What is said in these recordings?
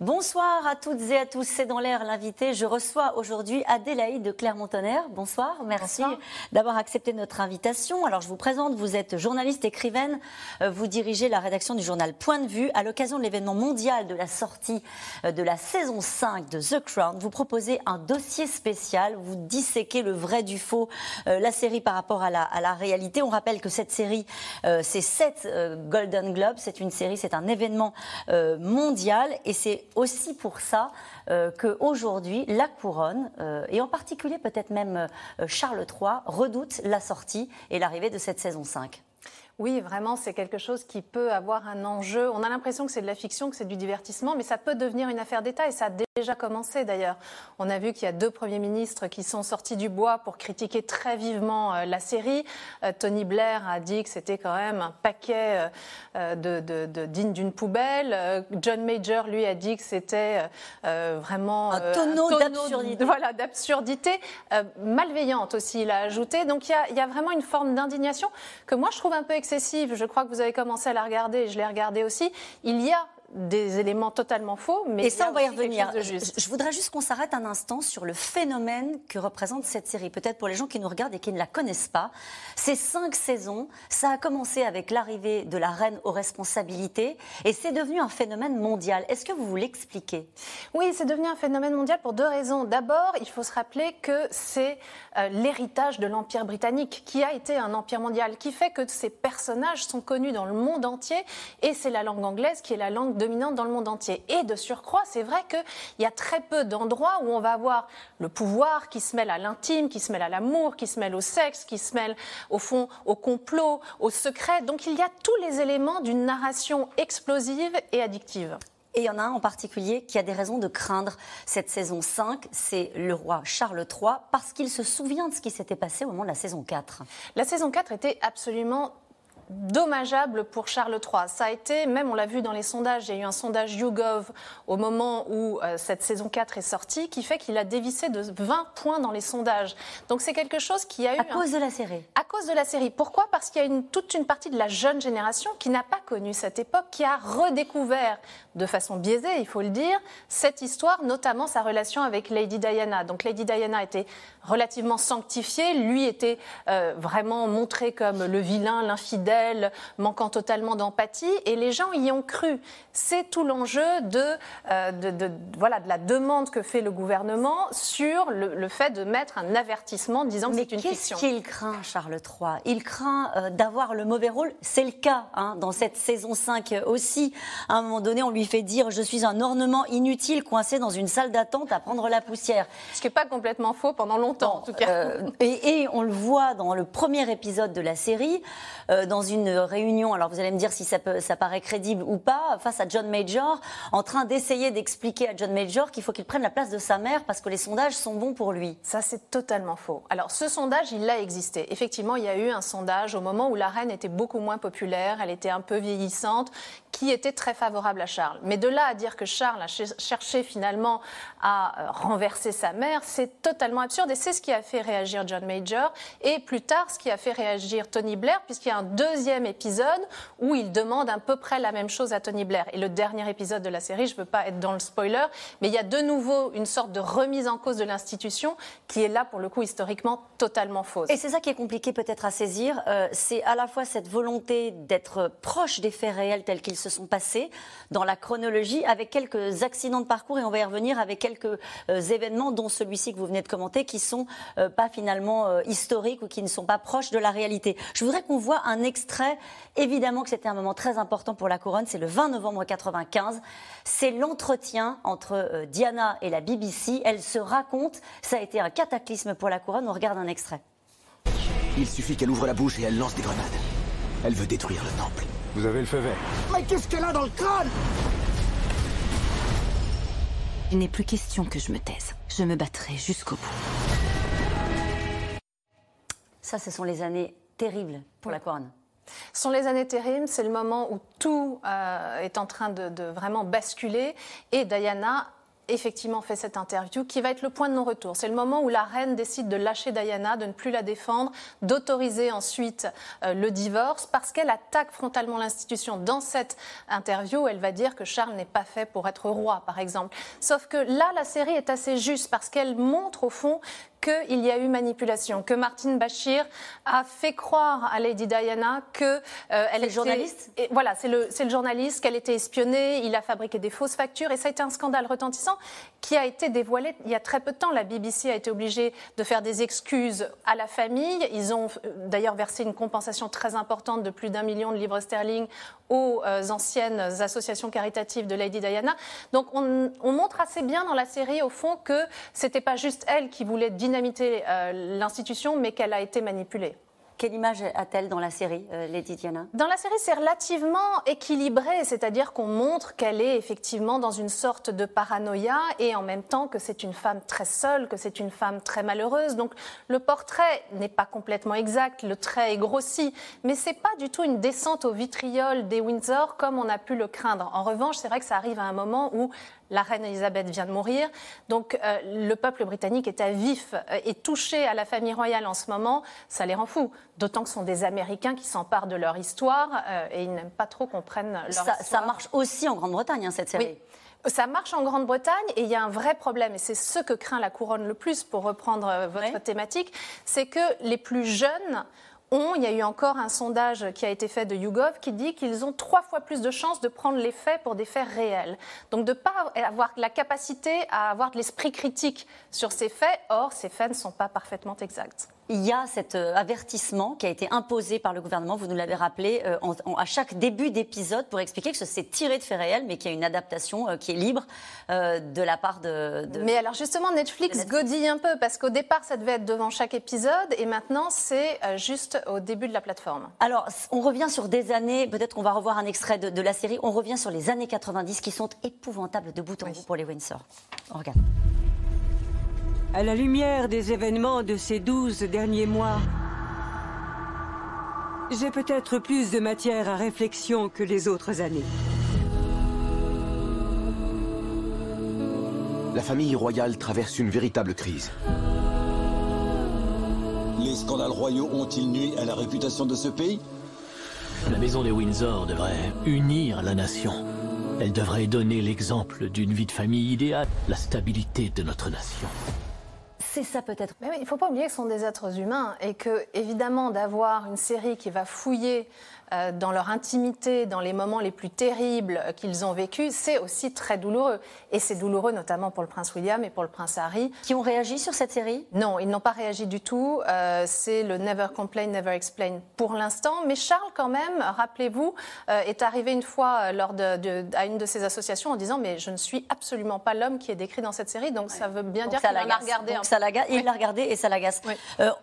Bonsoir à toutes et à tous, c'est dans l'air l'invité. Je reçois aujourd'hui Adélaïde de Clermont-Tonnerre. Bonsoir, merci d'avoir accepté notre invitation. Alors je vous présente, vous êtes journaliste, écrivaine, euh, vous dirigez la rédaction du journal Point de vue. À l'occasion de l'événement mondial de la sortie euh, de la saison 5 de The Crown, vous proposez un dossier spécial, vous disséquez le vrai du faux, euh, la série par rapport à la, à la, réalité. On rappelle que cette série, c'est 7 Golden Globes, c'est une série, c'est un événement mondial et c'est aussi pour ça euh, qu'aujourd'hui, la couronne, euh, et en particulier peut-être même euh, Charles III, redoute la sortie et l'arrivée de cette saison 5. Oui, vraiment, c'est quelque chose qui peut avoir un enjeu. On a l'impression que c'est de la fiction, que c'est du divertissement, mais ça peut devenir une affaire d'État et ça a déjà commencé d'ailleurs. On a vu qu'il y a deux premiers ministres qui sont sortis du bois pour critiquer très vivement euh, la série. Euh, Tony Blair a dit que c'était quand même un paquet euh, de, de, digne d'une poubelle. John Major, lui, a dit que c'était vraiment un tonneau, d'absurdité. Voilà, d'absurdité malveillante aussi, il a ajouté. Donc il y a, il y a vraiment une forme d'indignation que moi je trouve un peu Je crois que vous avez commencé à la regarder je l'ai regardée aussi. Il y a des éléments totalement faux, mais et ça, on va y revenir. Je, voudrais juste qu'on s'arrête un instant sur le phénomène que représente cette série. Peut-être pour les gens qui nous regardent et qui ne la connaissent pas. Ces cinq saisons, ça a commencé avec l'arrivée de la reine aux responsabilités et c'est devenu un phénomène mondial. Est-ce que vous vous l'expliquez Oui, c'est devenu un phénomène mondial pour deux raisons. D'abord, il faut se rappeler que c'est euh, l'héritage de l'Empire britannique qui a été un empire mondial, qui fait que ces personnages sont connus dans le monde entier et c'est la langue anglaise qui est la langue dominante dans le monde entier. Et de surcroît, c'est vrai qu'il y a très peu d'endroits où on va avoir le pouvoir qui se mêle à l'intime, qui se mêle à l'amour, qui se mêle au sexe, qui se mêle au fond au complot, au secret. Donc il y a tous les éléments d'une narration explosive et addictive. Et il y en a un en particulier qui a des raisons de craindre cette saison 5, c'est le roi Charles III, parce qu'il se souvient de ce qui s'était passé au moment de la saison 4. La saison 4 était absolument dommageable pour Charles III. Ça a été, même on l'a vu dans les sondages, il y a eu un sondage YouGov au moment où euh, cette saison 4 est sortie qui fait qu'il a dévissé de 20 points dans les sondages. Donc c'est quelque chose qui a eu... À cause de la série À cause de la série. Pourquoi? Parce qu'il y a une, toute une partie de la jeune génération qui n'a pas connu cette époque, qui a redécouvert de façon biaisée, il faut le dire, cette histoire, notamment sa relation avec Lady Diana. Donc Lady Diana était relativement sanctifiée, lui était euh, vraiment montré comme le vilain, l'infidèle, manquant totalement d'empathie, et les gens y ont cru. C'est tout l'enjeu de, euh, de, voilà, de la demande que fait le gouvernement sur le, fait de mettre un avertissement disant que c'est une fiction. Qu'est-ce qu'il craint, Charles III Il craint euh, d'avoir le mauvais rôle. C'est le cas hein, dans cette saison 5 aussi. À un moment donné, on lui fait dire Je suis un ornement inutile coincé dans une salle d'attente à prendre la poussière. Ce qui n'est pas complètement faux pendant longtemps, en tout cas. Euh, et, et, on le voit dans le premier épisode de la série, dans une réunion, alors vous allez me dire si ça, peut, ça paraît crédible ou pas, face à John Major, en train d'essayer d'expliquer à John Major qu'il faut qu'il prenne la place de sa mère parce que les sondages sont bons pour lui. Ça, c'est totalement faux. Alors, ce sondage, il a existé. Effectivement, il y a eu un sondage au moment où la reine était beaucoup moins populaire, elle était un peu vieillissante, qui était très favorable à Charles. Mais de là à dire que Charles a cherché finalement à euh, renverser sa mère, c'est totalement absurde. Et c'est ce qui a fait réagir John Major et plus tard ce qui a fait réagir Tony Blair, puisqu'il y a un deuxième épisode où il demande à peu près la même chose à Tony Blair. Et le dernier épisode de la série, je ne veux pas être dans le spoiler, mais il y a de nouveau une sorte de remise en cause de l'institution qui est là, pour le coup, historiquement totalement fausse. Et c'est ça qui est compliqué peut-être à saisir. Euh, c'est à la fois cette volonté d'être proche des faits réels tels qu'ils se sont passés dans la chronologie, avec quelques accidents de parcours, et on va y revenir avec quelques euh, événements, dont celui-ci que vous venez de commenter, qui sont euh, pas finalement historiques ou qui ne sont pas proches de la réalité. Je voudrais qu'on voit un extrait Évidemment que c'était un moment très important pour la couronne. C'est le 20 novembre 95. C'est l'entretien entre euh, Diana et la BBC. Elle se raconte. Ça a été un cataclysme pour la couronne. On regarde un extrait. Il suffit qu'elle ouvre la bouche et elle lance des grenades. Elle veut détruire le temple. Vous avez le feu vert. Mais qu'est-ce qu'elle a dans le crâne? Il n'est plus question que je me taise. Je me battrai jusqu'au bout. Ça, ce sont les années terribles pour la couronne. Ce sont les années terribles, c'est le moment où tout euh, est en train de, vraiment basculer. Et Diana effectivement fait cette interview qui va être le point de non-retour. C'est le moment où la reine décide de lâcher Diana, de ne plus la défendre, d'autoriser ensuite euh, le divorce parce qu'elle attaque frontalement l'institution. Dans cette interview, elle va dire que Charles n'est pas fait pour être roi, par exemple. Sauf que là, la série est assez juste parce qu'elle montre au fond qu'il y a eu manipulation, que Martine Bachir a fait croire à Lady Diana que euh, elle est journaliste. Et voilà, c'est le, le journaliste qu'elle était espionnée. Il a fabriqué des fausses factures et ça a été un scandale retentissant qui a été dévoilé il y a très peu de temps. La BBC a été obligée de faire des excuses à la famille. Ils ont euh, d'ailleurs versé une compensation très importante de plus d'un million de livres sterling aux euh, anciennes associations caritatives de Lady Diana. Donc on, on montre assez bien dans la série au fond que c'était pas juste elle qui voulait dynamiter euh, l'institution, mais qu'elle a été manipulée. Quelle image a-t-elle dans la série, euh, Lady Diana? Dans la série, c'est relativement équilibré, c'est-à-dire qu'on montre qu'elle est effectivement dans une sorte de paranoïa et en même temps que c'est une femme très seule, que c'est une femme très malheureuse. Donc le portrait n'est pas complètement exact, le trait est grossi, mais c'est pas du tout une descente au vitriol des Windsor comme on a pu le craindre. En revanche, c'est vrai que ça arrive à un moment où la reine Elisabeth vient de mourir. Donc euh, le peuple britannique est à vif euh, et touché à la famille royale en ce moment. Ça les rend fous. D'autant que ce sont des Américains qui s'emparent de leur histoire euh, et ils n'aiment pas trop qu'on prenne leur ça, histoire. Ça marche aussi en Grande-Bretagne, hein, cette série. Oui. Ça marche en Grande-Bretagne et il y a un vrai problème, et c'est ce que craint la couronne le plus, pour reprendre votre oui. thématique, c'est que les plus jeunes ont, il y a eu encore un sondage qui a été fait de YouGov qui dit qu'ils ont trois fois plus de chances de prendre les faits pour des faits réels. Donc de ne pas avoir la capacité à avoir de l'esprit critique sur ces faits, or ces faits ne sont pas parfaitement exacts il y a cet euh, avertissement qui a été imposé par le gouvernement, vous nous l'avez rappelé, euh, en, en, à chaque début d'épisode pour expliquer que c'est tiré de faits réels, mais qu'il y a une adaptation euh, qui est libre euh, de la part de, de, Mais alors justement, Netflix, Netflix. godille un peu, parce qu'au départ, ça devait être devant chaque épisode, et maintenant, c'est juste au début de la plateforme. Alors, on revient sur des années, peut-être qu'on va revoir un extrait de, de, la série, on revient sur les années 90 qui sont épouvantables de bout en oui. bout pour les Windsor. On regarde. À la lumière des événements de ces douze derniers mois, j'ai peut-être plus de matière à réflexion que les autres années. La famille royale traverse une véritable crise. Les scandales royaux ont-ils nuit à la réputation de ce pays? La maison des Windsor devrait unir la nation. Elle devrait donner l'exemple d'une vie de famille idéale, la stabilité de notre nation c'est ça peut-être. Mais il ne faut pas oublier que ce sont des êtres humains et que, évidemment, d'avoir une série qui va fouiller dans leur intimité, dans les moments les plus terribles qu'ils ont vécus, c'est aussi très douloureux. Et c'est douloureux notamment pour le prince William et pour le prince Harry. Qui ont réagi sur cette série? Non, ils n'ont pas réagi du tout. Euh, c'est le Never Complain, Never Explain pour l'instant. Mais Charles, quand même, rappelez-vous, euh, est arrivé une fois lors de, de, à une de ces associations en disant Mais je ne suis absolument pas l'homme qui est décrit dans cette série. Donc ouais. ça veut bien donc dire qu'il en a regardé. Donc ça l'agace. Il l'a regardé et ça l'agace. Oui.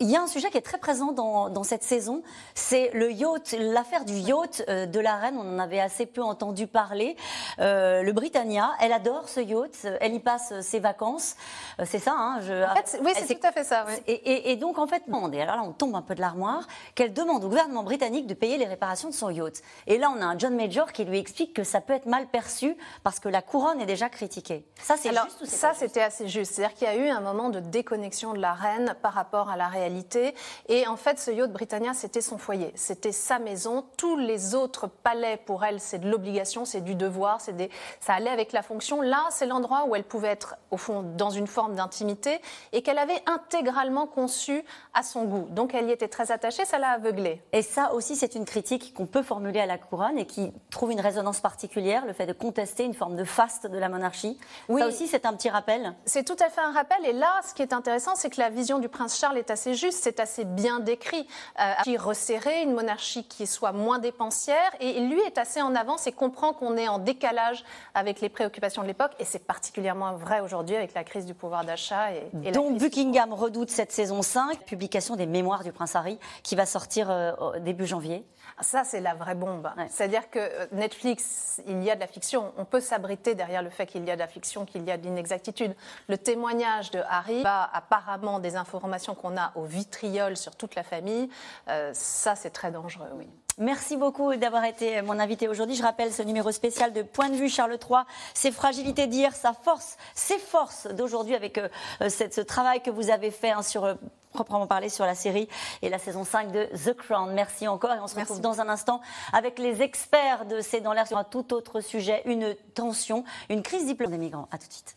Il y a un sujet qui est très présent dans, dans cette saison c'est le yacht, l'affaire du yacht euh, de la reine, on en avait assez peu entendu parler. Euh, le Britannia, elle adore ce yacht, elle y passe ses vacances. Euh, c'est ça, hein je... en fait, Oui, c'est tout à fait ça. Oui. Et, et, et, donc, en fait, et alors là, on tombe un peu de l'armoire, qu'elle demande au gouvernement britannique de payer les réparations de son yacht. Et là, on a un John Major qui lui explique que ça peut être mal perçu parce que la couronne est déjà critiquée. Ça, c'est juste ou Ça, c'était assez juste. C'est-à-dire qu'il y a eu un moment de déconnexion de la reine par rapport à la réalité. Et en fait, ce yacht Britannia, c'était son foyer. C'était sa maison. Tous les autres palais, pour elle, c'est de l'obligation, c'est du devoir, c'est des... ça allait avec la fonction. Là, c'est l'endroit où elle pouvait être, au fond, dans une forme d'intimité et qu'elle avait intégralement conçu à son goût. Donc, elle y était très attachée, ça l'a aveuglée. Et ça aussi, c'est une critique qu'on peut formuler à la couronne et qui trouve une résonance particulière, le fait de contester une forme de faste de la monarchie. Oui. Ça aussi, c'est un petit rappel. C'est tout à fait un rappel. Et là, ce qui est intéressant, c'est que la vision du prince Charles est assez juste, c'est assez bien décrit. Euh, qui resserrée, une monarchie qui soit moins dépensière. Et lui est assez en avance et comprend qu'on est en décalage avec les préoccupations de l'époque. Et c'est particulièrement vrai aujourd'hui avec la crise du pouvoir d'achat. Et, et Donc Buckingham redoute cette saison 5, publication des mémoires du prince Harry, qui va sortir euh, début janvier. Ça, c'est la vraie bombe. Ouais. C'est-à-dire que euh, Netflix, il y a de la fiction. On peut s'abriter derrière le fait qu'il y a de la fiction, qu'il y a de l'inexactitude. Le témoignage de Harry va apparemment des informations qu'on a au vitriol sur toute la famille. Euh, ça, c'est très dangereux, oui. Merci beaucoup d'avoir été mon invité aujourd'hui. Je rappelle ce numéro spécial de Point de vue Charles III, ses fragilités d'hier, sa force, ses forces d'aujourd'hui avec euh, ce travail que vous avez fait hein, sur euh, proprement parler sur la série et la saison 5 de The Crown. Merci encore et on se retrouve dans un instant avec les experts de C'est dans l'air sur un tout autre sujet, une tension, une crise diplomatique des migrants. À tout de suite.